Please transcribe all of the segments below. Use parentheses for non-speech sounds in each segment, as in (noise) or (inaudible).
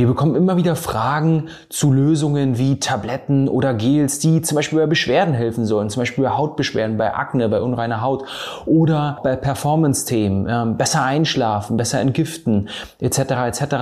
Wir bekommen immer wieder Fragen zu Lösungen wie Tabletten oder Gels, die zum Beispiel bei Beschwerden helfen sollen, zum Beispiel bei Hautbeschwerden, bei Akne, bei unreiner Haut oder bei Performance-Themen, äh, besser einschlafen, besser entgiften, etc. etc.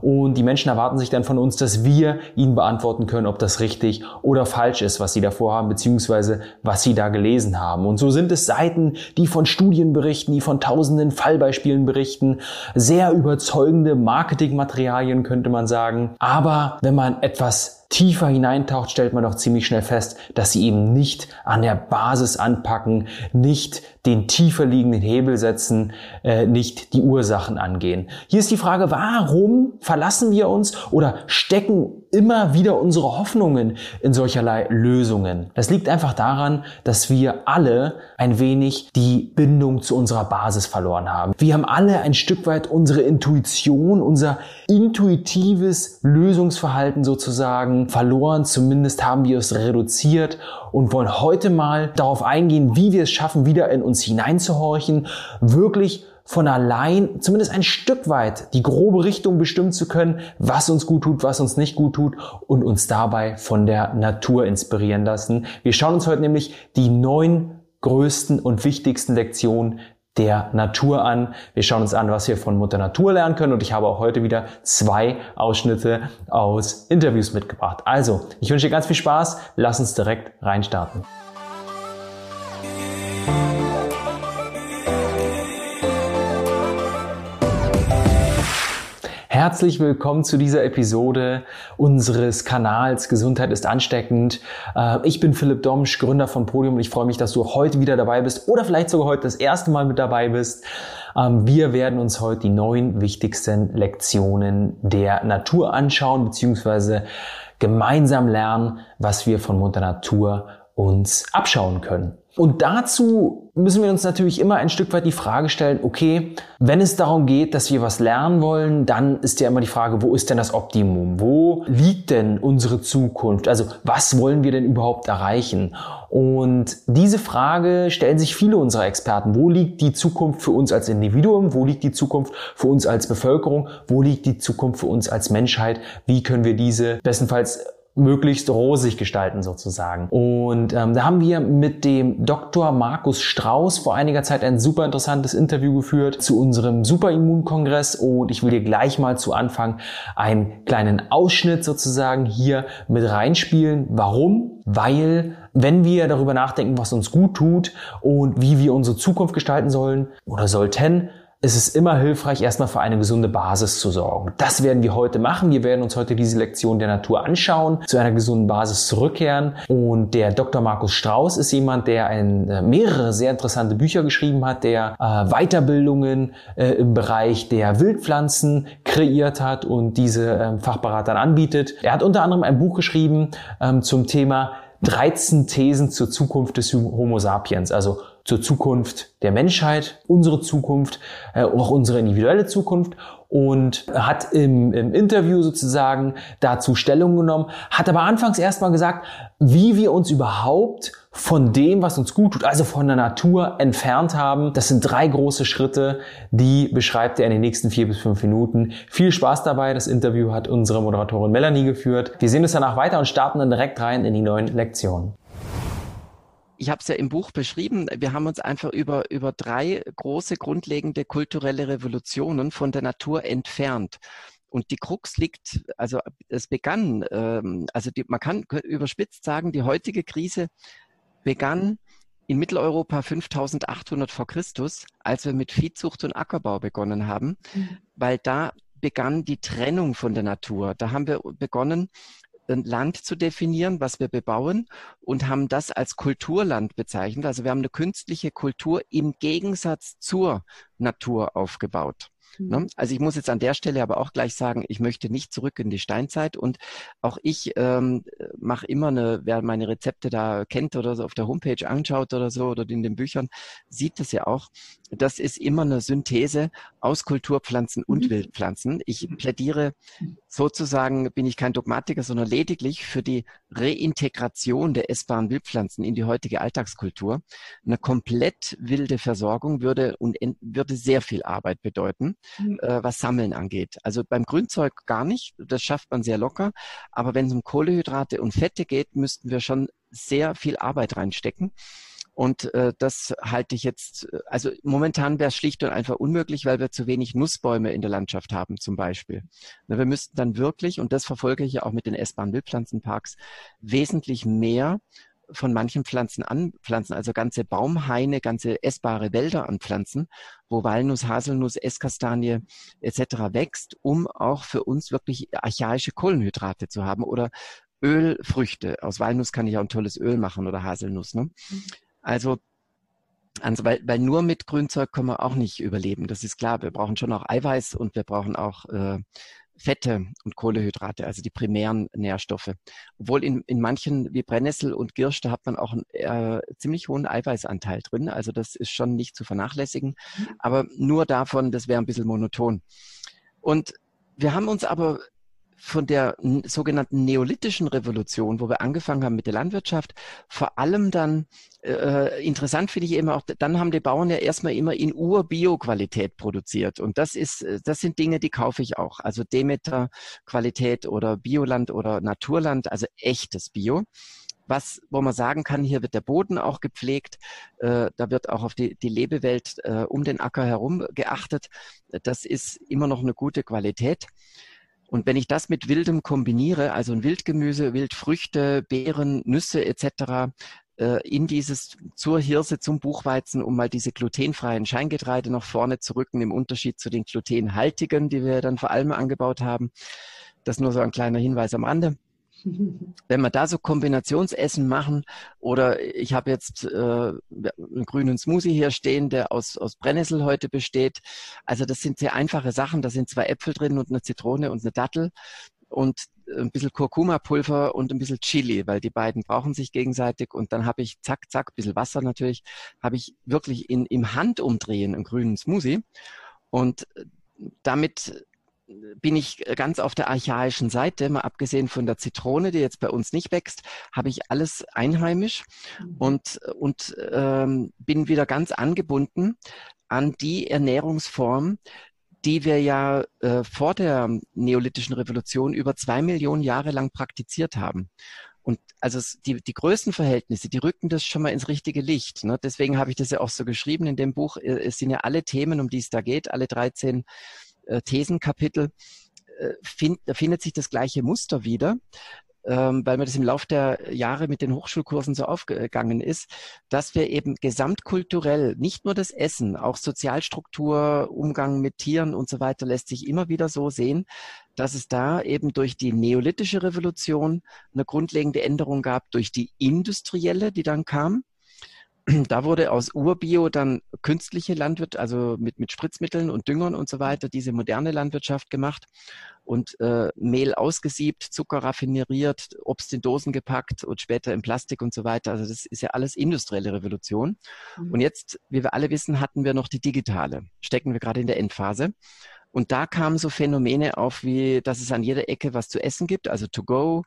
Und die Menschen erwarten sich dann von uns, dass wir ihnen beantworten können, ob das richtig oder falsch ist, was sie davor haben, beziehungsweise was sie da gelesen haben. Und so sind es Seiten, die von Studien berichten, die von tausenden Fallbeispielen berichten, sehr überzeugende Marketingmaterialien könnte man man sagen. Aber wenn man etwas tiefer hineintaucht, stellt man doch ziemlich schnell fest, dass sie eben nicht an der Basis anpacken, nicht den tiefer liegenden Hebel setzen, äh, nicht die Ursachen angehen. Hier ist die Frage, warum verlassen wir uns oder stecken immer wieder unsere Hoffnungen in solcherlei Lösungen? Das liegt einfach daran, dass wir alle ein wenig die Bindung zu unserer Basis verloren haben. Wir haben alle ein Stück weit unsere Intuition, unser intuitives Lösungsverhalten sozusagen verloren. Zumindest haben wir es reduziert und wollen heute mal darauf eingehen, wie wir es schaffen, wieder in uns hineinzuhorchen, wirklich von allein zumindest ein Stück weit die grobe Richtung bestimmen zu können, was uns gut tut, was uns nicht gut tut und uns dabei von der Natur inspirieren lassen. Wir schauen uns heute nämlich die neun größten und wichtigsten Lektionen der Natur an. Wir schauen uns an, was wir von Mutter Natur lernen können und ich habe auch heute wieder zwei Ausschnitte aus Interviews mitgebracht. Also, ich wünsche dir ganz viel Spaß. Lass uns direkt reinstarten. Herzlich willkommen zu dieser Episode unseres Kanals Gesundheit ist ansteckend. Äh, ich bin Philipp Domsch, Gründer von Podium und ich freue mich, dass du heute wieder dabei bist oder vielleicht sogar heute das erste Mal mit dabei bist. Ähm, wir werden uns heute die neun wichtigsten Lektionen der Natur anschauen beziehungsweise gemeinsam lernen, was wir von Mutter Natur uns abschauen können. Und dazu müssen wir uns natürlich immer ein Stück weit die Frage stellen, okay, wenn es darum geht, dass wir was lernen wollen, dann ist ja immer die Frage, wo ist denn das Optimum? Wo liegt denn unsere Zukunft? Also was wollen wir denn überhaupt erreichen? Und diese Frage stellen sich viele unserer Experten. Wo liegt die Zukunft für uns als Individuum? Wo liegt die Zukunft für uns als Bevölkerung? Wo liegt die Zukunft für uns als Menschheit? Wie können wir diese bestenfalls möglichst rosig gestalten sozusagen. Und ähm, da haben wir mit dem Dr. Markus Strauß vor einiger Zeit ein super interessantes Interview geführt zu unserem Superimmunkongress und ich will dir gleich mal zu Anfang einen kleinen Ausschnitt sozusagen hier mit reinspielen. Warum? Weil wenn wir darüber nachdenken, was uns gut tut und wie wir unsere Zukunft gestalten sollen oder sollten, es ist immer hilfreich, erstmal für eine gesunde Basis zu sorgen. Das werden wir heute machen. Wir werden uns heute diese Lektion der Natur anschauen, zu einer gesunden Basis zurückkehren. Und der Dr. Markus Strauß ist jemand, der ein, äh, mehrere sehr interessante Bücher geschrieben hat, der äh, Weiterbildungen äh, im Bereich der Wildpflanzen kreiert hat und diese äh, Fachberatern anbietet. Er hat unter anderem ein Buch geschrieben ähm, zum Thema 13 Thesen zur Zukunft des Homo sapiens, also zur Zukunft der Menschheit, unsere Zukunft, äh, auch unsere individuelle Zukunft und hat im, im Interview sozusagen dazu Stellung genommen, hat aber anfangs erstmal gesagt, wie wir uns überhaupt von dem, was uns gut tut, also von der Natur entfernt haben. Das sind drei große Schritte, die beschreibt er in den nächsten vier bis fünf Minuten. Viel Spaß dabei. Das Interview hat unsere Moderatorin Melanie geführt. Wir sehen uns danach weiter und starten dann direkt rein in die neuen Lektionen ich habe es ja im Buch beschrieben, wir haben uns einfach über, über drei große grundlegende kulturelle Revolutionen von der Natur entfernt. Und die Krux liegt, also es begann, ähm, also die, man kann überspitzt sagen, die heutige Krise begann in Mitteleuropa 5800 vor Christus, als wir mit Viehzucht und Ackerbau begonnen haben, mhm. weil da begann die Trennung von der Natur. Da haben wir begonnen, Land zu definieren, was wir bebauen und haben das als Kulturland bezeichnet. Also wir haben eine künstliche Kultur im Gegensatz zur Natur aufgebaut. Mhm. Also ich muss jetzt an der Stelle aber auch gleich sagen, ich möchte nicht zurück in die Steinzeit und auch ich ähm, mache immer eine, wer meine Rezepte da kennt oder so auf der Homepage anschaut oder so oder in den Büchern, sieht das ja auch. Das ist immer eine Synthese aus Kulturpflanzen und mhm. Wildpflanzen. Ich plädiere sozusagen bin ich kein Dogmatiker, sondern lediglich für die Reintegration der essbaren Wildpflanzen in die heutige Alltagskultur. Eine komplett wilde Versorgung würde und würde sehr viel Arbeit bedeuten, mhm. äh, was Sammeln angeht. Also beim Grünzeug gar nicht, das schafft man sehr locker. Aber wenn es um Kohlehydrate und Fette geht, müssten wir schon sehr viel Arbeit reinstecken. Und äh, das halte ich jetzt, also momentan wäre es schlicht und einfach unmöglich, weil wir zu wenig Nussbäume in der Landschaft haben zum Beispiel. Na, wir müssten dann wirklich, und das verfolge ich ja auch mit den essbaren Wildpflanzenparks, wesentlich mehr von manchen Pflanzen anpflanzen, also ganze Baumhaine, ganze essbare Wälder anpflanzen, wo Walnuss, Haselnuss, Esskastanie etc. wächst, um auch für uns wirklich archaische Kohlenhydrate zu haben oder Ölfrüchte. Aus Walnuss kann ich auch ein tolles Öl machen oder Haselnuss. Ne? Mhm. Also, also weil, weil nur mit Grünzeug können wir auch nicht überleben. Das ist klar. Wir brauchen schon auch Eiweiß und wir brauchen auch äh, Fette und Kohlehydrate, also die primären Nährstoffe. Obwohl in, in manchen wie Brennnessel und Girsch, da hat man auch einen äh, ziemlich hohen Eiweißanteil drin. Also das ist schon nicht zu vernachlässigen. Mhm. Aber nur davon, das wäre ein bisschen monoton. Und wir haben uns aber von der sogenannten neolithischen Revolution, wo wir angefangen haben mit der Landwirtschaft, vor allem dann, äh, interessant finde ich immer auch, dann haben die Bauern ja erstmal immer in Ur-Bio-Qualität produziert. Und das ist, das sind Dinge, die kaufe ich auch. Also Demeter-Qualität oder Bioland oder Naturland, also echtes Bio was, wo man sagen kann, hier wird der Boden auch gepflegt, äh, da wird auch auf die, die Lebewelt äh, um den Acker herum geachtet. Das ist immer noch eine gute Qualität. Und wenn ich das mit Wildem kombiniere, also ein Wildgemüse, Wildfrüchte, Beeren, Nüsse etc., äh, in dieses zur Hirse, zum Buchweizen, um mal diese glutenfreien Scheingetreide noch vorne zu rücken, im Unterschied zu den glutenhaltigen, die wir dann vor allem angebaut haben. Das nur so ein kleiner Hinweis am Rande. Wenn wir da so Kombinationsessen machen oder ich habe jetzt äh, einen grünen Smoothie hier stehen, der aus, aus Brennnessel heute besteht. Also das sind sehr einfache Sachen. Da sind zwei Äpfel drin und eine Zitrone und eine Dattel und ein bisschen Kurkuma-Pulver und ein bisschen Chili, weil die beiden brauchen sich gegenseitig. Und dann habe ich zack, zack, ein bisschen Wasser natürlich, habe ich wirklich in, im Handumdrehen einen grünen Smoothie. Und damit bin ich ganz auf der archaischen Seite, mal abgesehen von der Zitrone, die jetzt bei uns nicht wächst, habe ich alles einheimisch mhm. und, und ähm, bin wieder ganz angebunden an die Ernährungsform, die wir ja äh, vor der neolithischen Revolution über zwei Millionen Jahre lang praktiziert haben. Und also die, die Größenverhältnisse, die rücken das schon mal ins richtige Licht. Ne? Deswegen habe ich das ja auch so geschrieben in dem Buch. Äh, es sind ja alle Themen, um die es da geht, alle 13 äh, Thesenkapitel, äh, find, da findet sich das gleiche Muster wieder, ähm, weil mir das im Laufe der Jahre mit den Hochschulkursen so aufgegangen ist, dass wir eben gesamtkulturell nicht nur das Essen, auch Sozialstruktur, Umgang mit Tieren und so weiter lässt sich immer wieder so sehen, dass es da eben durch die neolithische Revolution eine grundlegende Änderung gab, durch die industrielle, die dann kam, (clears throat) da wurde aus Urbio dann künstliche Landwirtschaft, also mit, mit Spritzmitteln und Düngern und so weiter, diese moderne Landwirtschaft gemacht und äh, Mehl ausgesiebt, Zucker raffineriert, Obst in Dosen gepackt und später in Plastik und so weiter. Also das ist ja alles industrielle Revolution. Mhm. Und jetzt, wie wir alle wissen, hatten wir noch die digitale. Stecken wir gerade in der Endphase. Und da kamen so Phänomene auf, wie dass es an jeder Ecke was zu essen gibt, also to go,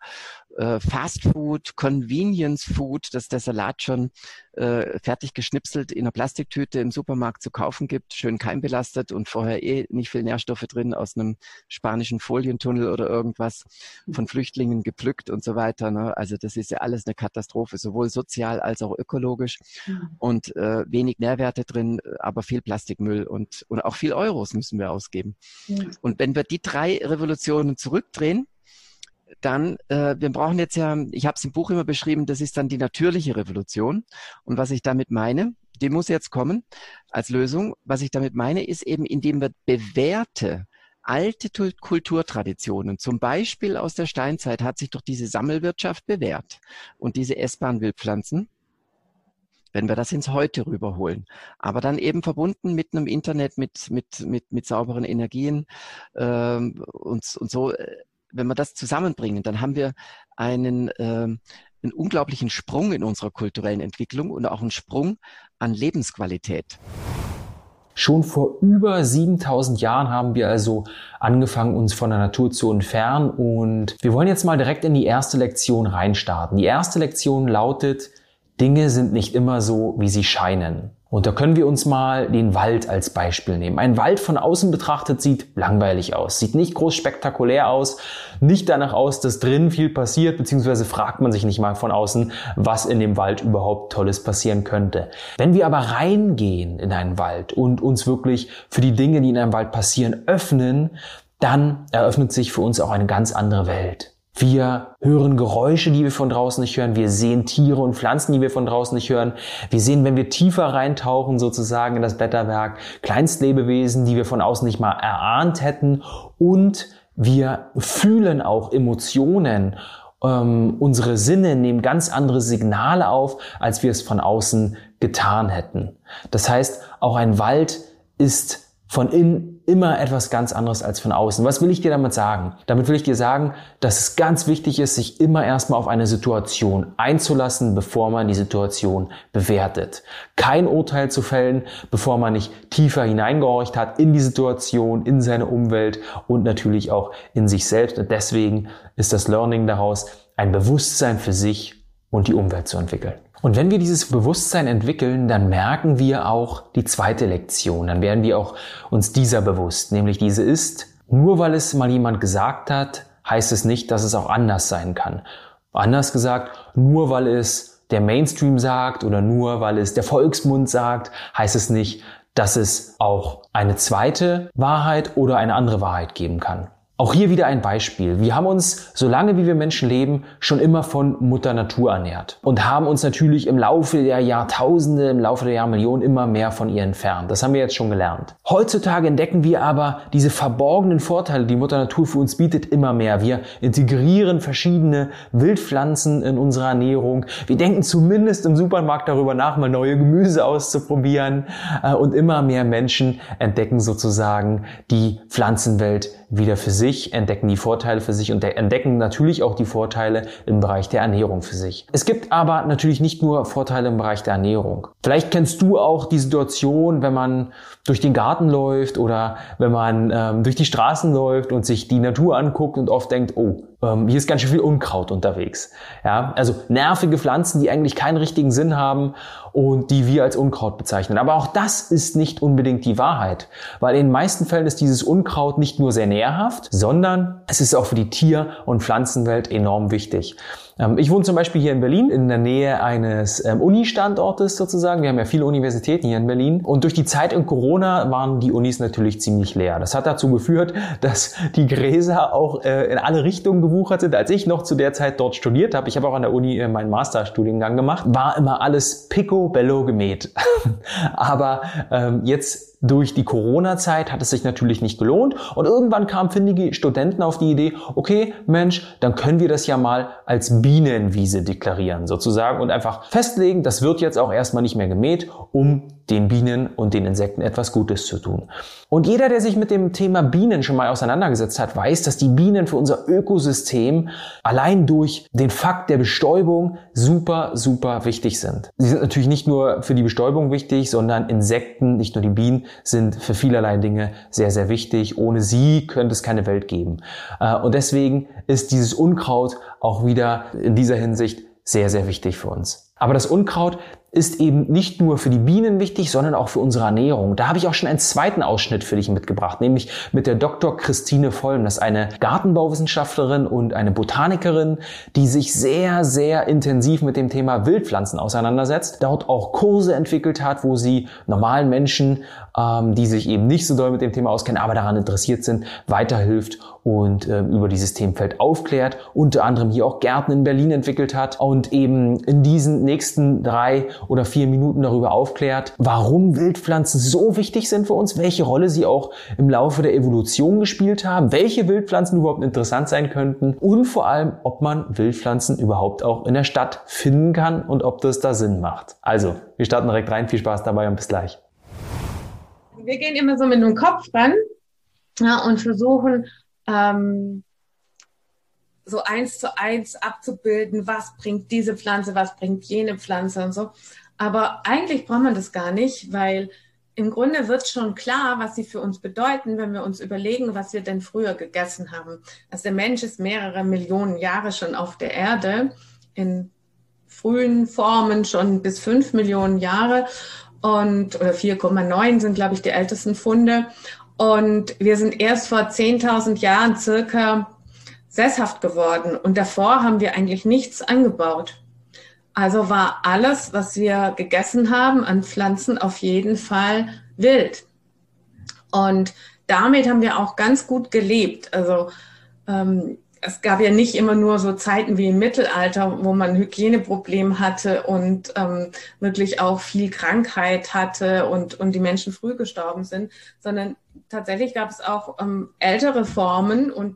äh, Fast Food, Convenience Food, dass der Salat schon äh, fertig geschnipselt in einer Plastiktüte im Supermarkt zu kaufen gibt, schön keimbelastet und vorher eh nicht viel Nährstoffe drin aus einem spanischen Folientunnel oder irgendwas von Flüchtlingen gepflückt und so weiter. Ne? Also das ist ja alles eine Katastrophe, sowohl sozial als auch ökologisch mhm. und äh, wenig Nährwerte drin, aber viel Plastikmüll und, und auch viel Euros müssen wir ausgeben. Mhm. Und wenn wir die drei Revolutionen zurückdrehen, dann, äh, wir brauchen jetzt ja, ich habe es im Buch immer beschrieben, das ist dann die natürliche Revolution. Und was ich damit meine, die muss jetzt kommen als Lösung. Was ich damit meine, ist eben, indem wir bewährte alte Kulturtraditionen, zum Beispiel aus der Steinzeit, hat sich doch diese Sammelwirtschaft bewährt und diese essbaren Wildpflanzen wenn wir das ins Heute rüberholen. Aber dann eben verbunden mit einem Internet, mit, mit, mit, mit sauberen Energien ähm, und, und so äh, wenn wir das zusammenbringen, dann haben wir einen, äh, einen unglaublichen Sprung in unserer kulturellen Entwicklung und auch einen Sprung an Lebensqualität. Schon vor über 7000 Jahren haben wir also angefangen, uns von der Natur zu entfernen und wir wollen jetzt mal direkt in die erste Lektion reinstarten. Die erste Lektion lautet, Dinge sind nicht immer so, wie sie scheinen. Und da können wir uns mal den Wald als Beispiel nehmen. Ein Wald von außen betrachtet sieht langweilig aus, sieht nicht groß spektakulär aus, nicht danach aus, dass drin viel passiert, beziehungsweise fragt man sich nicht mal von außen, was in dem Wald überhaupt Tolles passieren könnte. Wenn wir aber reingehen in einen Wald und uns wirklich für die Dinge, die in einem Wald passieren, öffnen, dann eröffnet sich für uns auch eine ganz andere Welt. Wir hören Geräusche, die wir von draußen nicht hören. Wir sehen Tiere und Pflanzen, die wir von draußen nicht hören. Wir sehen, wenn wir tiefer reintauchen, sozusagen in das Blätterwerk, Kleinstlebewesen, die wir von außen nicht mal erahnt hätten. Und wir fühlen auch Emotionen. Ähm, unsere Sinne nehmen ganz andere Signale auf, als wir es von außen getan hätten. Das heißt, auch ein Wald ist von innen immer etwas ganz anderes als von außen. Was will ich dir damit sagen? Damit will ich dir sagen, dass es ganz wichtig ist, sich immer erstmal auf eine Situation einzulassen, bevor man die Situation bewertet. Kein Urteil zu fällen, bevor man nicht tiefer hineingehorcht hat in die Situation, in seine Umwelt und natürlich auch in sich selbst. Und deswegen ist das Learning daraus, ein Bewusstsein für sich und die Umwelt zu entwickeln. Und wenn wir dieses Bewusstsein entwickeln, dann merken wir auch die zweite Lektion. Dann werden wir auch uns dieser bewusst. Nämlich diese ist, nur weil es mal jemand gesagt hat, heißt es nicht, dass es auch anders sein kann. Anders gesagt, nur weil es der Mainstream sagt oder nur weil es der Volksmund sagt, heißt es nicht, dass es auch eine zweite Wahrheit oder eine andere Wahrheit geben kann. Auch hier wieder ein Beispiel. Wir haben uns, solange wie wir Menschen leben, schon immer von Mutter Natur ernährt und haben uns natürlich im Laufe der Jahrtausende, im Laufe der Jahrmillionen immer mehr von ihr entfernt. Das haben wir jetzt schon gelernt. Heutzutage entdecken wir aber diese verborgenen Vorteile, die Mutter Natur für uns bietet, immer mehr. Wir integrieren verschiedene Wildpflanzen in unserer Ernährung. Wir denken zumindest im Supermarkt darüber nach, mal neue Gemüse auszuprobieren. Äh, und immer mehr Menschen entdecken sozusagen die Pflanzenwelt wieder für sich, entdecken die Vorteile für sich und entdecken natürlich auch die Vorteile im Bereich der Ernährung für sich. Es gibt aber natürlich nicht nur Vorteile im Bereich der Ernährung. Vielleicht kennst du auch die Situation, wenn man durch den Garten läuft oder wenn man ähm, durch die Straßen läuft und sich die Natur anguckt und oft denkt, oh, ähm, hier ist ganz schön viel Unkraut unterwegs. Ja, also nervige Pflanzen, die eigentlich keinen richtigen Sinn haben und die wir als Unkraut bezeichnen. Aber auch das ist nicht unbedingt die Wahrheit, weil in den meisten Fällen ist dieses Unkraut nicht nur sehr nährhaft, sondern es ist auch für die Tier- und Pflanzenwelt enorm wichtig. Ähm, ich wohne zum Beispiel hier in Berlin in der Nähe eines ähm, Uni-Standortes sozusagen. Wir haben ja viele Universitäten hier in Berlin. Und durch die Zeit in Corona waren die Unis natürlich ziemlich leer. Das hat dazu geführt, (laughs) dass die Gräser auch äh, in alle Richtungen gewuchert sind. Als ich noch zu der Zeit dort studiert habe, ich habe auch an der Uni äh, meinen Masterstudiengang gemacht, war immer alles picobello gemäht. (laughs) Aber ähm, jetzt durch die Corona-Zeit hat es sich natürlich nicht gelohnt und irgendwann kamen findige Studenten auf die Idee, okay, Mensch, dann können wir das ja mal als Bienenwiese deklarieren sozusagen und einfach festlegen, das wird jetzt auch erstmal nicht mehr gemäht, um den Bienen und den Insekten etwas Gutes zu tun. Und jeder, der sich mit dem Thema Bienen schon mal auseinandergesetzt hat, weiß, dass die Bienen für unser Ökosystem allein durch den Fakt der Bestäubung super, super wichtig sind. Sie sind natürlich nicht nur für die Bestäubung wichtig, sondern Insekten, nicht nur die Bienen, sind für vielerlei Dinge sehr, sehr wichtig. Ohne sie könnte es keine Welt geben. Äh, und deswegen ist dieses Unkraut auch wieder in dieser Hinsicht sehr, sehr wichtig für uns. Aber das Unkraut ist eben nicht nur für die Bienen wichtig, sondern auch für unsere Ernährung. Da habe ich auch schon einen zweiten Ausschnitt für dich mitgebracht, nämlich mit der Dr. Christine Vollm. Das ist eine Gartenbauwissenschaftlerin und eine Botanikerin, die sich sehr, sehr intensiv mit dem Thema Wildpflanzen auseinandersetzt, dort auch Kurse entwickelt hat, wo sie normalen Menschen, ähm, die sich eben nicht so doll mit dem Thema auskennen, aber daran interessiert sind, weiterhilft und äh, über dieses Themenfeld aufklärt, unter anderem hier auch Gärten in Berlin entwickelt hat und eben in diesen nächsten drei oder vier Minuten darüber aufklärt, warum Wildpflanzen so wichtig sind für uns, welche Rolle sie auch im Laufe der Evolution gespielt haben, welche Wildpflanzen überhaupt interessant sein könnten und vor allem, ob man Wildpflanzen überhaupt auch in der Stadt finden kann und ob das da Sinn macht. Also, wir starten direkt rein. Viel Spaß dabei und bis gleich. Wir gehen immer so mit dem Kopf ran ja, und versuchen, ähm, so eins zu eins abzubilden, was bringt diese Pflanze, was bringt jene Pflanze und so. Aber eigentlich braucht man das gar nicht, weil im Grunde wird schon klar, was sie für uns bedeuten, wenn wir uns überlegen, was wir denn früher gegessen haben. Also der Mensch ist mehrere Millionen Jahre schon auf der Erde, in frühen Formen schon bis fünf Millionen Jahre und oder 4,9 sind, glaube ich, die ältesten Funde. Und wir sind erst vor 10.000 Jahren circa sesshaft geworden. Und davor haben wir eigentlich nichts angebaut. Also war alles, was wir gegessen haben an Pflanzen, auf jeden Fall wild. Und damit haben wir auch ganz gut gelebt. Also ähm, es gab ja nicht immer nur so Zeiten wie im Mittelalter, wo man Hygieneprobleme hatte und ähm, wirklich auch viel Krankheit hatte und, und die Menschen früh gestorben sind, sondern tatsächlich gab es auch ähm, ältere Formen und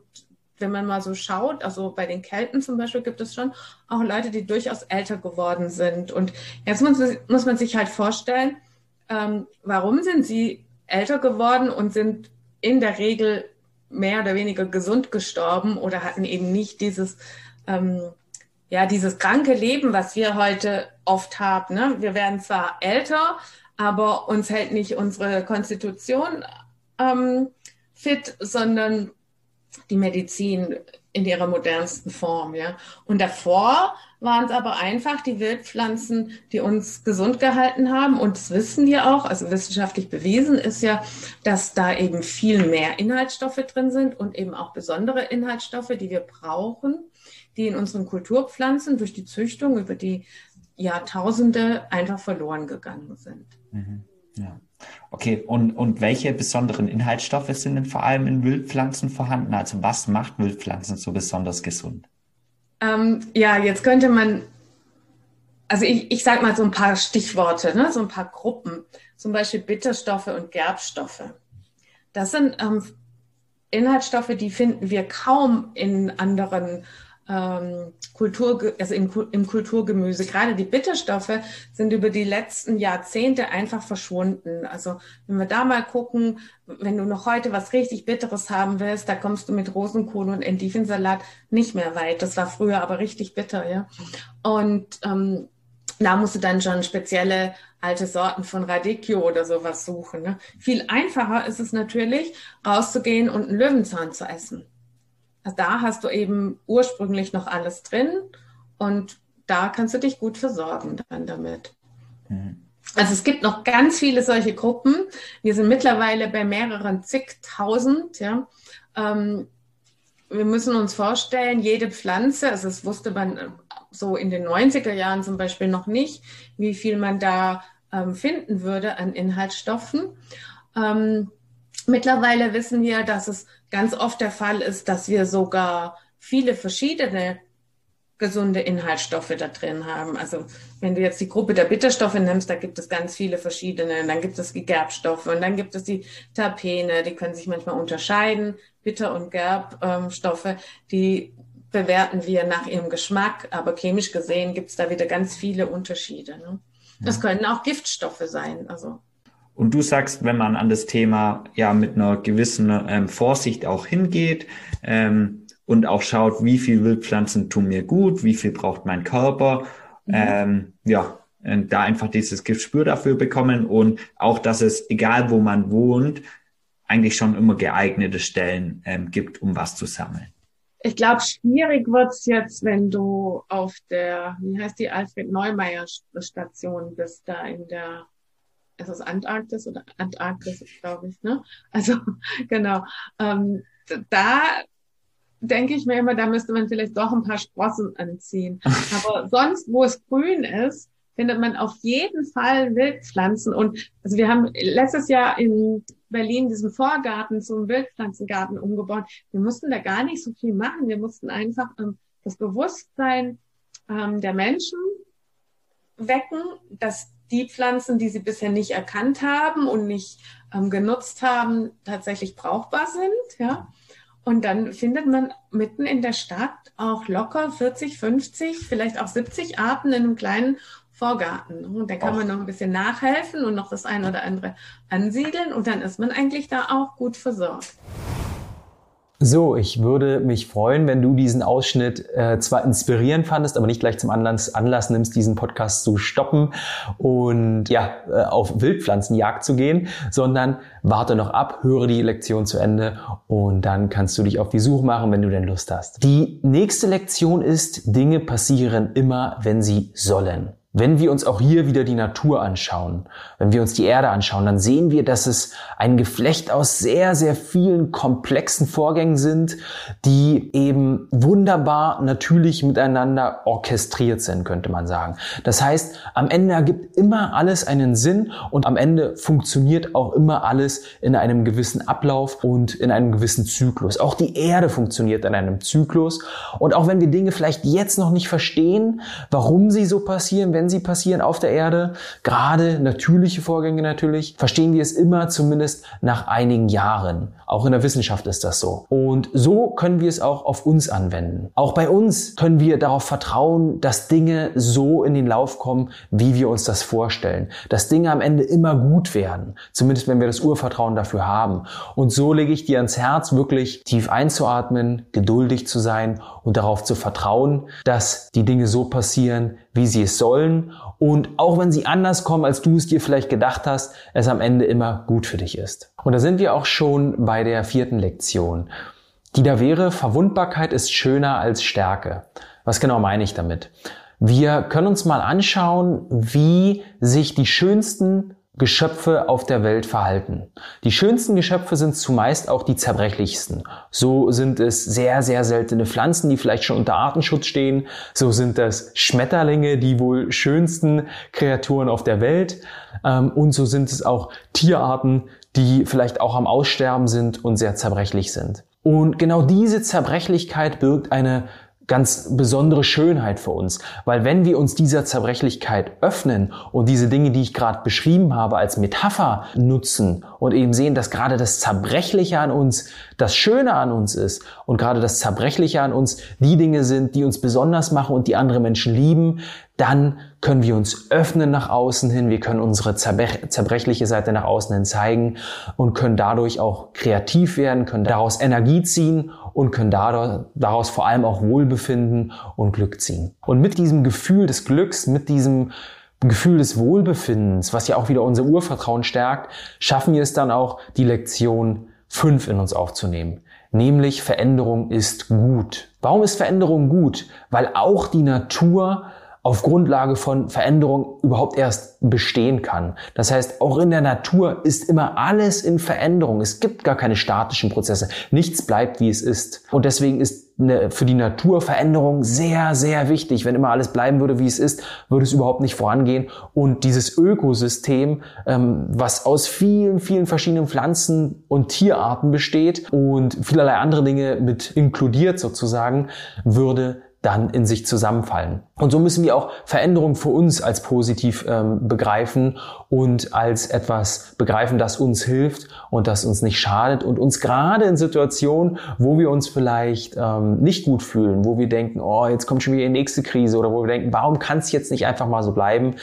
wenn man mal so schaut, also bei den Kelten zum Beispiel gibt es schon auch Leute, die durchaus älter geworden sind. Und jetzt muss, muss man sich halt vorstellen, ähm, warum sind sie älter geworden und sind in der Regel mehr oder weniger gesund gestorben oder hatten eben nicht dieses, ähm, ja, dieses kranke Leben, was wir heute oft haben. Ne? Wir werden zwar älter, aber uns hält nicht unsere Konstitution ähm, fit, sondern die Medizin in ihrer modernsten Form, ja. Und davor waren es aber einfach die Wildpflanzen, die uns gesund gehalten haben. Und das wissen wir auch, also wissenschaftlich bewiesen ist ja, dass da eben viel mehr Inhaltsstoffe drin sind und eben auch besondere Inhaltsstoffe, die wir brauchen, die in unseren Kulturpflanzen durch die Züchtung über die Jahrtausende einfach verloren gegangen sind. Mhm. Ja. Okay, und, und welche besonderen Inhaltsstoffe sind denn vor allem in Wildpflanzen vorhanden? Also was macht Wildpflanzen so besonders gesund? Ähm, ja, jetzt könnte man, also ich, ich sage mal so ein paar Stichworte, ne? so ein paar Gruppen, zum Beispiel Bitterstoffe und Gerbstoffe. Das sind ähm, Inhaltsstoffe, die finden wir kaum in anderen ähm, Kultur, also im, im Kulturgemüse. Gerade die Bitterstoffe sind über die letzten Jahrzehnte einfach verschwunden. Also wenn wir da mal gucken, wenn du noch heute was richtig Bitteres haben willst, da kommst du mit Rosenkohl und Endivensalat nicht mehr weit. Das war früher aber richtig bitter, ja. Und ähm, da musst du dann schon spezielle alte Sorten von Radicchio oder sowas suchen. Ne? Viel einfacher ist es natürlich, rauszugehen und einen Löwenzahn zu essen. Also da hast du eben ursprünglich noch alles drin und da kannst du dich gut versorgen dann damit. Mhm. Also es gibt noch ganz viele solche Gruppen. Wir sind mittlerweile bei mehreren zigtausend. Ja. Ähm, wir müssen uns vorstellen, jede Pflanze, also das wusste man äh, so in den 90er Jahren zum Beispiel noch nicht, wie viel man da ähm, finden würde an Inhaltsstoffen. Ähm, mittlerweile wissen wir, dass es ganz oft der Fall ist, dass wir sogar viele verschiedene gesunde Inhaltsstoffe da drin haben. Also wenn du jetzt die Gruppe der Bitterstoffe nimmst, da gibt es ganz viele verschiedene. Dann gibt es die Gerbstoffe und dann gibt es die Terpene, die können sich manchmal unterscheiden. Bitter- und Gerbstoffe, die bewerten wir nach ihrem Geschmack, aber chemisch gesehen gibt es da wieder ganz viele Unterschiede. Ne? Das können auch Giftstoffe sein. Also und du sagst, wenn man an das Thema ja mit einer gewissen ähm, Vorsicht auch hingeht ähm, und auch schaut, wie viel Wildpflanzen tun mir gut, wie viel braucht mein Körper, mhm. ähm, ja, da einfach dieses Gespür dafür bekommen und auch, dass es, egal wo man wohnt, eigentlich schon immer geeignete Stellen ähm, gibt, um was zu sammeln. Ich glaube, schwierig wird's jetzt, wenn du auf der, wie heißt die Alfred Neumeier Station bist, da in der ist es Antarktis oder Antarktis, glaube ich, ne? Also (laughs) genau. Ähm, da denke ich mir immer, da müsste man vielleicht doch ein paar Sprossen anziehen. (laughs) Aber sonst, wo es grün ist, findet man auf jeden Fall Wildpflanzen. Und also wir haben letztes Jahr in Berlin diesen Vorgarten zum Wildpflanzengarten umgebaut. Wir mussten da gar nicht so viel machen. Wir mussten einfach ähm, das Bewusstsein ähm, der Menschen wecken, dass die Pflanzen, die sie bisher nicht erkannt haben und nicht ähm, genutzt haben, tatsächlich brauchbar sind. Ja. Und dann findet man mitten in der Stadt auch locker 40, 50, vielleicht auch 70 Arten in einem kleinen Vorgarten. Und da kann man noch ein bisschen nachhelfen und noch das eine oder andere ansiedeln und dann ist man eigentlich da auch gut versorgt. So, ich würde mich freuen, wenn du diesen Ausschnitt äh, zwar inspirierend fandest, aber nicht gleich zum Anlass, Anlass nimmst, diesen Podcast zu stoppen und ja, äh, auf Wildpflanzenjagd zu gehen, sondern warte noch ab, höre die Lektion zu Ende und dann kannst du dich auf die Suche machen, wenn du denn Lust hast. Die nächste Lektion ist, Dinge passieren immer, wenn sie sollen. Wenn wir uns auch hier wieder die Natur anschauen, wenn wir uns die Erde anschauen, dann sehen wir, dass es ein Geflecht aus sehr, sehr vielen komplexen Vorgängen sind, die eben wunderbar natürlich miteinander orchestriert sind, könnte man sagen. Das heißt, am Ende ergibt immer alles einen Sinn und am Ende funktioniert auch immer alles in einem gewissen Ablauf und in einem gewissen Zyklus. Auch die Erde funktioniert in einem Zyklus. Und auch wenn wir Dinge vielleicht jetzt noch nicht verstehen, warum sie so passieren, wenn sie passieren auf der Erde, gerade natürliche Vorgänge natürlich, verstehen wir es immer zumindest nach einigen Jahren. Auch in der Wissenschaft ist das so. Und so können wir es auch auf uns anwenden. Auch bei uns können wir darauf vertrauen, dass Dinge so in den Lauf kommen, wie wir uns das vorstellen. Dass Dinge am Ende immer gut werden. Zumindest wenn wir das Urvertrauen dafür haben. Und so lege ich dir ans Herz, wirklich tief einzuatmen, geduldig zu sein und darauf zu vertrauen, dass die Dinge so passieren, wie sie es sollen und auch wenn sie anders kommen, als du es dir vielleicht gedacht hast, es am Ende immer gut für dich ist. Und da sind wir auch schon bei der vierten Lektion, die da wäre, Verwundbarkeit ist schöner als Stärke. Was genau meine ich damit? Wir können uns mal anschauen, wie sich die schönsten Geschöpfe auf der Welt verhalten. Die schönsten Geschöpfe sind zumeist auch die zerbrechlichsten. So sind es sehr, sehr seltene Pflanzen, die vielleicht schon unter Artenschutz stehen. So sind es Schmetterlinge, die wohl schönsten Kreaturen auf der Welt. Ähm, und so sind es auch Tierarten, die vielleicht auch am Aussterben sind und sehr zerbrechlich sind. Und genau diese Zerbrechlichkeit birgt eine ganz besondere Schönheit für uns. Weil wenn wir uns dieser Zerbrechlichkeit öffnen und diese Dinge, die ich gerade beschrieben habe, als Metapher nutzen und eben sehen, dass gerade das Zerbrechliche an uns das Schöne an uns ist und gerade das Zerbrechliche an uns die Dinge sind, die uns besonders machen und die andere Menschen lieben, dann können wir uns öffnen nach außen hin, wir können unsere zerbrechliche Seite nach außen hin zeigen und können dadurch auch kreativ werden, können daraus Energie ziehen und können daraus vor allem auch Wohlbefinden und Glück ziehen. Und mit diesem Gefühl des Glücks, mit diesem Gefühl des Wohlbefindens, was ja auch wieder unser Urvertrauen stärkt, schaffen wir es dann auch, die Lektion 5 in uns aufzunehmen. Nämlich Veränderung ist gut. Warum ist Veränderung gut? Weil auch die Natur auf Grundlage von Veränderung überhaupt erst bestehen kann. Das heißt, auch in der Natur ist immer alles in Veränderung. Es gibt gar keine statischen Prozesse. Nichts bleibt, wie es ist. Und deswegen ist eine, für die Natur Veränderung sehr, sehr wichtig. Wenn immer alles bleiben würde, wie es ist, würde es überhaupt nicht vorangehen. Und dieses Ökosystem, ähm, was aus vielen, vielen verschiedenen Pflanzen und Tierarten besteht und vielerlei andere Dinge mit inkludiert sozusagen, würde dann in sich zusammenfallen. Und so müssen wir auch Veränderungen für uns als positiv ähm, begreifen und als etwas begreifen, das uns hilft und das uns nicht schadet und uns gerade in Situationen, wo wir uns vielleicht ähm, nicht gut fühlen, wo wir denken, oh, jetzt kommt schon wieder die nächste Krise oder wo wir denken, warum kann es jetzt nicht einfach mal so bleiben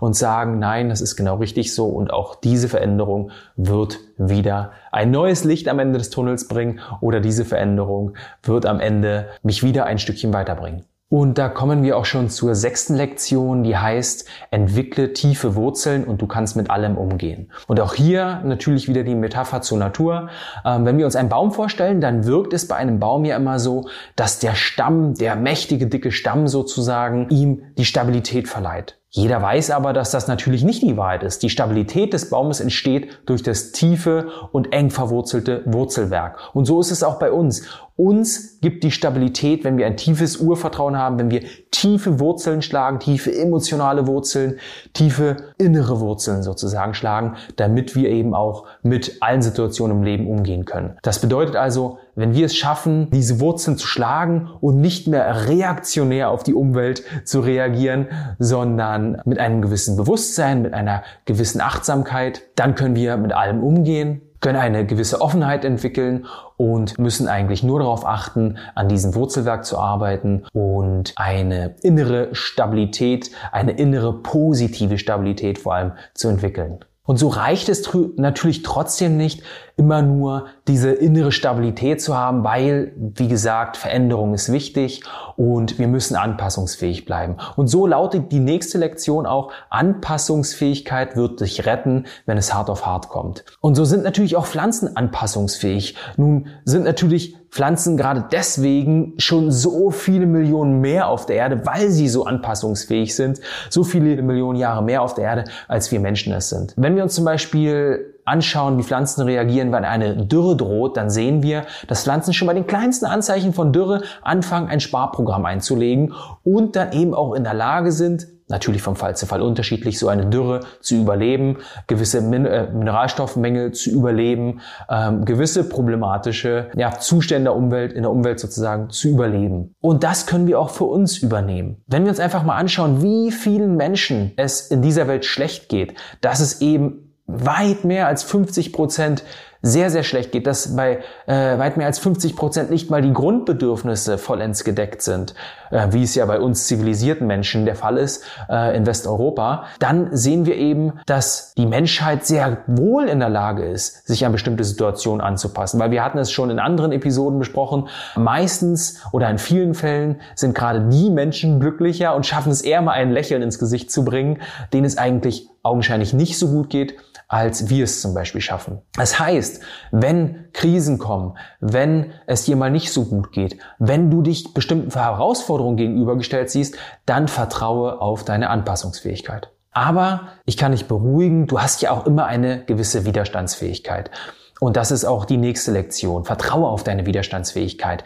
und sagen, nein, das ist genau richtig so und auch diese Veränderung wird wieder ein neues Licht am Ende des Tunnels bringen oder diese Veränderung wird am Ende mich wieder ein Stückchen weiterbringen. Und da kommen wir auch schon zur sechsten Lektion, die heißt, entwickle tiefe Wurzeln und du kannst mit allem umgehen. Und auch hier natürlich wieder die Metapher zur Natur. Ähm, wenn wir uns einen Baum vorstellen, dann wirkt es bei einem Baum ja immer so, dass der Stamm, der mächtige, dicke Stamm sozusagen, ihm die Stabilität verleiht. Jeder weiß aber, dass das natürlich nicht die Wahrheit ist. Die Stabilität des Baumes entsteht durch das tiefe und eng verwurzelte Wurzelwerk. Und so ist es auch bei uns. Uns gibt die Stabilität, wenn wir ein tiefes Urvertrauen haben, wenn wir tiefe Wurzeln schlagen, tiefe emotionale Wurzeln, tiefe innere Wurzeln sozusagen schlagen, damit wir eben auch mit allen Situationen im Leben umgehen können. Das bedeutet also, wenn wir es schaffen, diese Wurzeln zu schlagen und nicht mehr reaktionär auf die Umwelt zu reagieren, sondern mit einem gewissen Bewusstsein, mit einer gewissen Achtsamkeit, dann können wir mit allem umgehen, können eine gewisse Offenheit entwickeln und müssen eigentlich nur darauf achten, an diesem Wurzelwerk zu arbeiten und eine innere Stabilität, eine innere positive Stabilität vor allem zu entwickeln. Und so reicht es natürlich trotzdem nicht, immer nur diese innere Stabilität zu haben, weil, wie gesagt, Veränderung ist wichtig und wir müssen anpassungsfähig bleiben. Und so lautet die nächste Lektion auch, Anpassungsfähigkeit wird dich retten, wenn es hart auf hart kommt. Und so sind natürlich auch Pflanzen anpassungsfähig. Nun sind natürlich Pflanzen gerade deswegen schon so viele Millionen mehr auf der Erde, weil sie so anpassungsfähig sind, so viele Millionen Jahre mehr auf der Erde, als wir Menschen es sind. Wenn wir uns zum Beispiel anschauen, wie Pflanzen reagieren, wenn eine Dürre droht, dann sehen wir, dass Pflanzen schon bei den kleinsten Anzeichen von Dürre anfangen, ein Sparprogramm einzulegen und dann eben auch in der Lage sind, natürlich vom Fall zu Fall unterschiedlich, so eine Dürre zu überleben, gewisse Min äh, Mineralstoffmängel zu überleben, ähm, gewisse problematische ja, Zustände der Umwelt, in der Umwelt sozusagen zu überleben. Und das können wir auch für uns übernehmen. Wenn wir uns einfach mal anschauen, wie vielen Menschen es in dieser Welt schlecht geht, dass es eben weit mehr als 50 Prozent sehr, sehr schlecht geht, dass bei äh, weit mehr als 50 Prozent nicht mal die Grundbedürfnisse vollends gedeckt sind, äh, wie es ja bei uns zivilisierten Menschen der Fall ist äh, in Westeuropa, dann sehen wir eben, dass die Menschheit sehr wohl in der Lage ist, sich an bestimmte Situationen anzupassen. Weil wir hatten es schon in anderen Episoden besprochen, meistens oder in vielen Fällen sind gerade die Menschen glücklicher und schaffen es eher mal ein Lächeln ins Gesicht zu bringen, denen es eigentlich augenscheinlich nicht so gut geht als wir es zum Beispiel schaffen. Das heißt, wenn Krisen kommen, wenn es dir mal nicht so gut geht, wenn du dich bestimmten Herausforderungen gegenübergestellt siehst, dann vertraue auf deine Anpassungsfähigkeit. Aber ich kann dich beruhigen, du hast ja auch immer eine gewisse Widerstandsfähigkeit. Und das ist auch die nächste Lektion. Vertraue auf deine Widerstandsfähigkeit.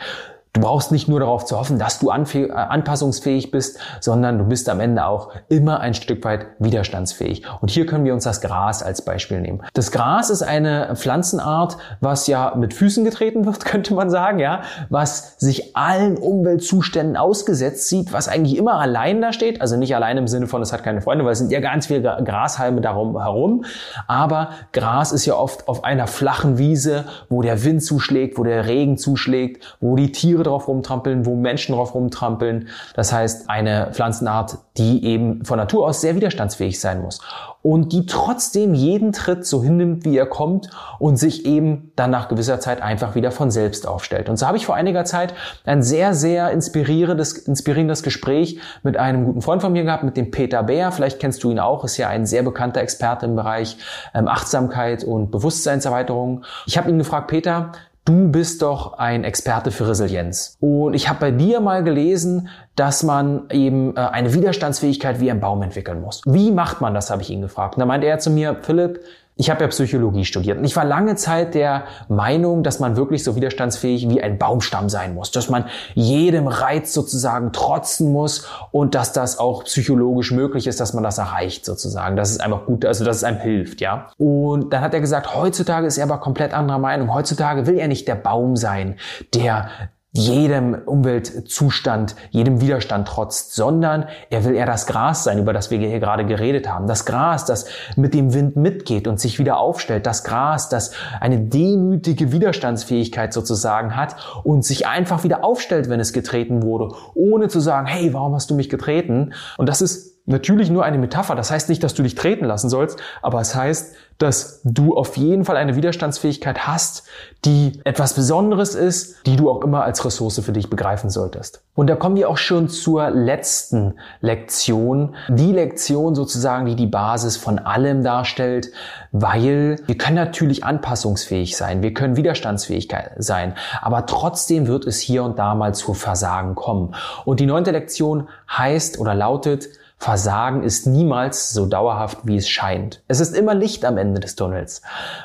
Du brauchst nicht nur darauf zu hoffen, dass du äh, anpassungsfähig bist, sondern du bist am Ende auch immer ein Stück weit widerstandsfähig. Und hier können wir uns das Gras als Beispiel nehmen. Das Gras ist eine Pflanzenart, was ja mit Füßen getreten wird, (laughs) könnte man sagen, ja, was sich allen Umweltzuständen ausgesetzt sieht, was eigentlich immer allein da steht, also nicht allein im Sinne von, es hat keine Freunde, weil es sind ja ganz viele Grashalme darum herum, aber Gras ist ja oft auf einer flachen Wiese, wo der Wind zuschlägt, wo der Regen zuschlägt, wo die Tiere drauf rumtrampeln, wo Menschen drauf rumtrampeln. Das heißt, eine Pflanzenart, die eben von Natur aus sehr widerstandsfähig sein muss und die trotzdem jeden Tritt so hinnimmt, wie er kommt und sich eben dann nach gewisser Zeit einfach wieder von selbst aufstellt. Und so habe ich vor einiger Zeit ein sehr, sehr inspirierendes, inspirierendes Gespräch mit einem guten Freund von mir gehabt, mit dem Peter Bär. Vielleicht kennst du ihn auch, ist ja ein sehr bekannter Experte im Bereich ähm, Achtsamkeit und Bewusstseinserweiterung. Ich habe ihn gefragt, Peter, Du bist doch ein Experte für Resilienz. Und ich habe bei dir mal gelesen, dass man eben äh, eine Widerstandsfähigkeit wie ein Baum entwickeln muss. Wie macht man das, habe ich ihn gefragt. Und da meinte er zu mir, Philipp, ich habe ja Psychologie studiert und ich war lange Zeit der Meinung, dass man wirklich so widerstandsfähig wie ein Baumstamm sein muss, dass man jedem Reiz sozusagen trotzen muss und dass das auch psychologisch möglich ist, dass man das erreicht sozusagen, dass es einfach gut, also dass es einem hilft, ja. Und dann hat er gesagt, heutzutage ist er aber komplett anderer Meinung. Heutzutage will er nicht der Baum sein, der jedem Umweltzustand, jedem Widerstand trotzt, sondern er will eher das Gras sein, über das wir hier gerade geredet haben. Das Gras, das mit dem Wind mitgeht und sich wieder aufstellt. Das Gras, das eine demütige Widerstandsfähigkeit sozusagen hat und sich einfach wieder aufstellt, wenn es getreten wurde, ohne zu sagen, hey, warum hast du mich getreten? Und das ist natürlich nur eine Metapher. Das heißt nicht, dass du dich treten lassen sollst, aber es heißt, dass du auf jeden Fall eine Widerstandsfähigkeit hast, die etwas Besonderes ist, die du auch immer als Ressource für dich begreifen solltest. Und da kommen wir auch schon zur letzten Lektion. Die Lektion sozusagen, die die Basis von allem darstellt, weil wir können natürlich anpassungsfähig sein, wir können widerstandsfähig sein, aber trotzdem wird es hier und da mal zu Versagen kommen. Und die neunte Lektion heißt oder lautet, Versagen ist niemals so dauerhaft, wie es scheint. Es ist immer Licht am Ende des Tunnels.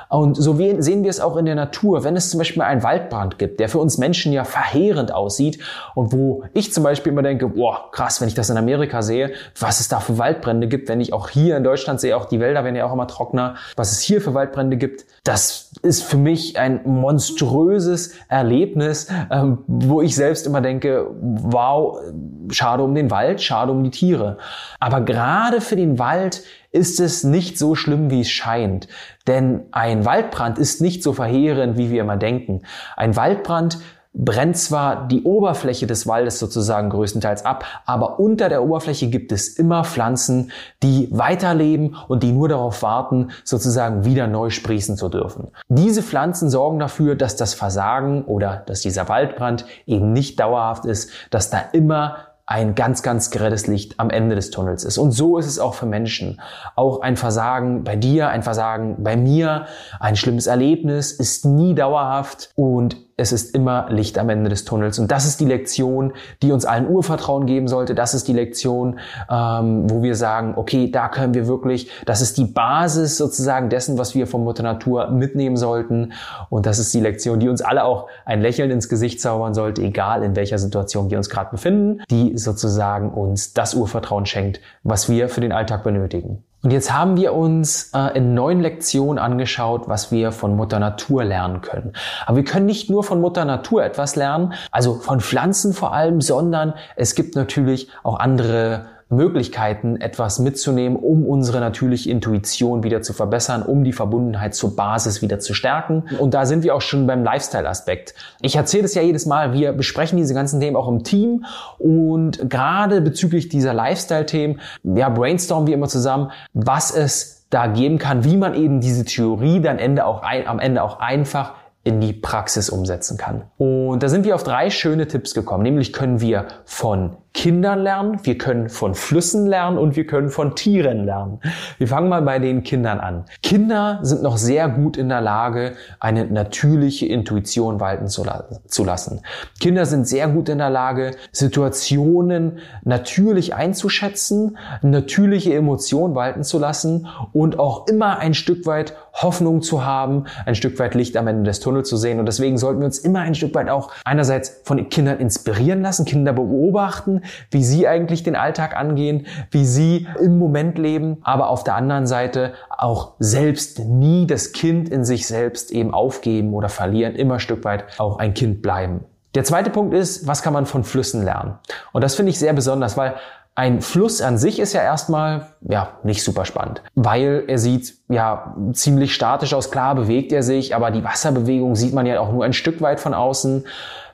Und so sehen wir es auch in der Natur. Wenn es zum Beispiel einen Waldbrand gibt, der für uns Menschen ja verheerend aussieht und wo ich zum Beispiel immer denke, boah, krass, wenn ich das in Amerika sehe, was es da für Waldbrände gibt, wenn ich auch hier in Deutschland sehe, auch die Wälder werden ja auch immer trockener, was es hier für Waldbrände gibt, das ist für mich ein monströses Erlebnis, ähm, wo ich selbst immer denke, wow, schade um den Wald, schade um die Tiere. Aber gerade für den Wald ist es nicht so schlimm, wie es scheint. Denn ein Waldbrand ist nicht so verheerend, wie wir immer denken. Ein Waldbrand brennt zwar die Oberfläche des Waldes sozusagen größtenteils ab, aber unter der Oberfläche gibt es immer Pflanzen, die weiterleben und die nur darauf warten, sozusagen wieder neu sprießen zu dürfen. Diese Pflanzen sorgen dafür, dass das Versagen oder dass dieser Waldbrand eben nicht dauerhaft ist, dass da immer ein ganz, ganz grelles Licht am Ende des Tunnels ist. Und so ist es auch für Menschen. Auch ein Versagen bei dir, ein Versagen bei mir, ein schlimmes Erlebnis ist nie dauerhaft und es ist immer Licht am Ende des Tunnels. Und das ist die Lektion, die uns allen Urvertrauen geben sollte. Das ist die Lektion, ähm, wo wir sagen, okay, da können wir wirklich, das ist die Basis sozusagen dessen, was wir von Mutter Natur mitnehmen sollten. Und das ist die Lektion, die uns alle auch ein Lächeln ins Gesicht zaubern sollte, egal in welcher Situation wir uns gerade befinden, die sozusagen uns das Urvertrauen schenkt, was wir für den Alltag benötigen. Und jetzt haben wir uns äh, in neun Lektionen angeschaut, was wir von Mutter Natur lernen können. Aber wir können nicht nur von Mutter Natur etwas lernen, also von Pflanzen vor allem, sondern es gibt natürlich auch andere Möglichkeiten, etwas mitzunehmen, um unsere natürliche Intuition wieder zu verbessern, um die Verbundenheit zur Basis wieder zu stärken. Und da sind wir auch schon beim Lifestyle-Aspekt. Ich erzähle es ja jedes Mal, wir besprechen diese ganzen Themen auch im Team und gerade bezüglich dieser Lifestyle-Themen, ja, brainstormen wir immer zusammen, was es da geben kann, wie man eben diese Theorie dann Ende auch ein, am Ende auch einfach in die Praxis umsetzen kann. Und da sind wir auf drei schöne Tipps gekommen. Nämlich können wir von Kindern lernen, wir können von Flüssen lernen und wir können von Tieren lernen. Wir fangen mal bei den Kindern an. Kinder sind noch sehr gut in der Lage, eine natürliche Intuition walten zu, lassen. Kinder sind sehr gut in der Lage, Situationen natürlich einzuschätzen, natürliche Emotionen walten zu lassen und auch immer ein Stück weit Hoffnung zu haben, ein Stück weit Licht am Ende des Tunnels zu sehen. Und deswegen sollten wir uns immer ein Stück weit auch einerseits von Kindern inspirieren lassen, Kinder beobachten, wie sie eigentlich den Alltag angehen, wie sie im Moment leben, aber auf der anderen Seite auch selbst nie das Kind in sich selbst eben aufgeben oder verlieren, immer ein Stück weit auch ein Kind bleiben. Der zweite Punkt ist, was kann man von Flüssen lernen? Und das finde ich sehr besonders, weil ein Fluss an sich ist ja erstmal ja nicht super spannend, weil er sieht ja ziemlich statisch aus. Klar bewegt er sich, aber die Wasserbewegung sieht man ja auch nur ein Stück weit von außen.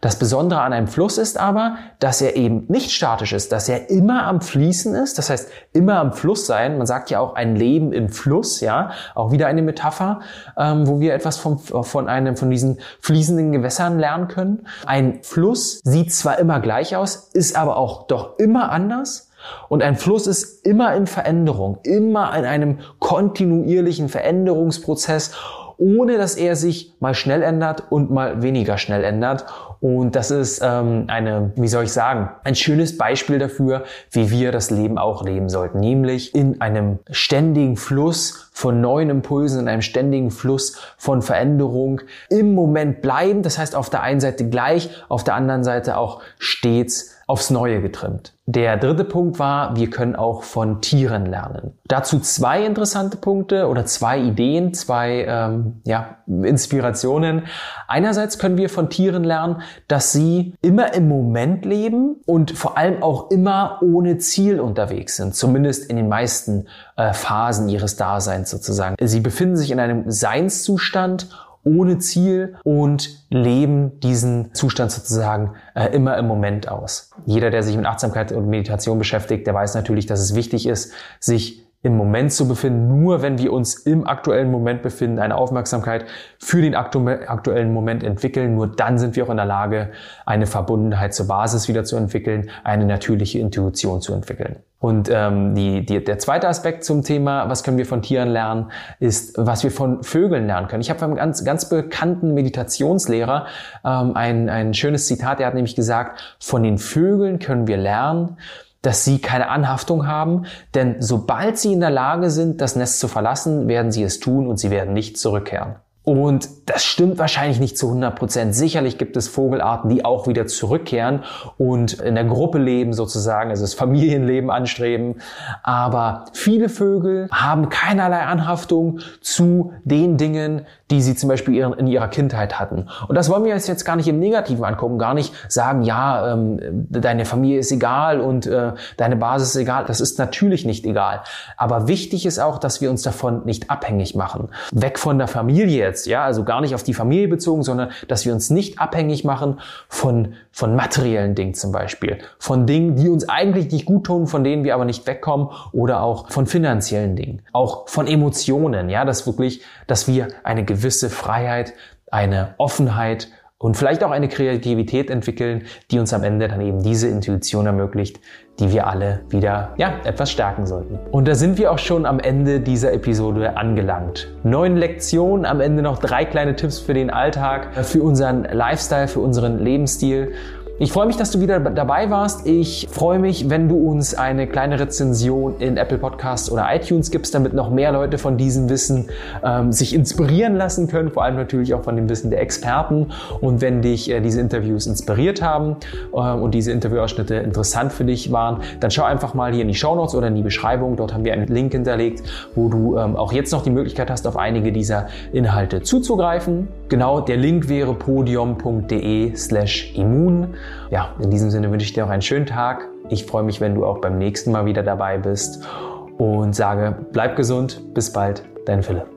Das Besondere an einem Fluss ist aber, dass er eben nicht statisch ist, dass er immer am Fließen ist. Das heißt, immer am Fluss sein. Man sagt ja auch ein Leben im Fluss, ja, auch wieder eine Metapher, ähm, wo wir etwas vom, von einem von diesen fließenden Gewässern lernen können. Ein Fluss sieht zwar immer gleich aus, ist aber auch doch immer anders. Und ein Fluss ist immer in Veränderung, immer in einem kontinuierlichen Veränderungsprozess, ohne dass er sich mal schnell ändert und mal weniger schnell ändert. Und das ist ähm, eine, wie soll ich sagen, ein schönes Beispiel dafür, wie wir das Leben auch leben sollten. Nämlich in einem ständigen Fluss von neuen Impulsen, in einem ständigen Fluss von Veränderung im Moment bleiben. Das heißt auf der einen Seite gleich, auf der anderen Seite auch stets aufs Neue getrimmt. Der dritte Punkt war, wir können auch von Tieren lernen. Dazu zwei interessante Punkte oder zwei Ideen, zwei ähm, ja, Inspirationen. Einerseits können wir von Tieren lernen, dass sie immer im Moment leben und vor allem auch immer ohne Ziel unterwegs sind, zumindest in den meisten äh, Phasen ihres Daseins sozusagen. Sie befinden sich in einem Seinszustand ohne Ziel und leben diesen Zustand sozusagen äh, immer im Moment aus. Jeder, der sich mit Achtsamkeit und Meditation beschäftigt, der weiß natürlich, dass es wichtig ist, sich im Moment zu befinden, nur wenn wir uns im aktuellen Moment befinden, eine Aufmerksamkeit für den aktu aktuellen Moment entwickeln, nur dann sind wir auch in der Lage, eine Verbundenheit zur Basis wieder zu entwickeln, eine natürliche Intuition zu entwickeln. Und ähm, die, die, der zweite Aspekt zum Thema, was können wir von Tieren lernen, ist, was wir von Vögeln lernen können. Ich habe einen ganz, ganz bekannten Meditationslehrer ähm, ein, ein schönes Zitat, der hat nämlich gesagt, von den Vögeln können wir lernen, dass sie keine Anhaftung haben, denn sobald sie in der Lage sind, das Nest zu verlassen, werden sie es tun und sie werden nicht zurückkehren. Und das stimmt wahrscheinlich nicht zu 100 Prozent. Sicherlich gibt es Vogelarten, die auch wieder zurückkehren und in der Gruppe leben sozusagen, also das Familienleben anstreben. Aber viele Vögel haben keinerlei Anhaftung zu den Dingen, die sie zum Beispiel in ihrer Kindheit hatten. Und das wollen wir uns jetzt gar nicht im Negativen angucken, gar nicht sagen, ja, ähm, deine Familie ist egal und äh, deine Basis ist egal. Das ist natürlich nicht egal. Aber wichtig ist auch, dass wir uns davon nicht abhängig machen. Weg von der Familie jetzt, ja, also gar nicht auf die Familie bezogen, sondern dass wir uns nicht abhängig machen von, von materiellen Dingen zum Beispiel. Von Dingen, die uns eigentlich nicht gut tun, von denen wir aber nicht wegkommen oder auch von finanziellen Dingen. Auch von Emotionen, ja, dass wirklich, dass wir eine gewisse Freiheit, eine Offenheit und vielleicht auch eine Kreativität entwickeln, die uns am Ende dann eben diese Intuition ermöglicht, die wir alle wieder ja, etwas stärken sollten. Und da sind wir auch schon am Ende dieser Episode angelangt. Neun Lektionen, am Ende noch drei kleine Tipps für den Alltag, für unseren Lifestyle, für unseren Lebensstil. Ich freue mich, dass du wieder dabei warst. Ich freue mich, wenn du uns eine kleine Rezension in Apple Podcasts oder iTunes gibst, damit noch mehr Leute von diesem Wissen ähm, sich inspirieren lassen können, vor allem natürlich auch von dem Wissen der Experten. Und wenn dich äh, diese Interviews inspiriert haben äh, und diese Interviewausschnitte interessant für dich waren, dann schau einfach mal hier in die Show Notes oder in die Beschreibung. Dort haben wir einen Link hinterlegt, wo du ähm, auch jetzt noch die Möglichkeit hast, auf einige dieser Inhalte zuzugreifen. Genau, der Link wäre podium.de slash immun. Ja, in diesem Sinne wünsche ich dir auch einen schönen Tag. Ich freue mich, wenn du auch beim nächsten Mal wieder dabei bist und sage, bleib gesund, bis bald, dein Philipp.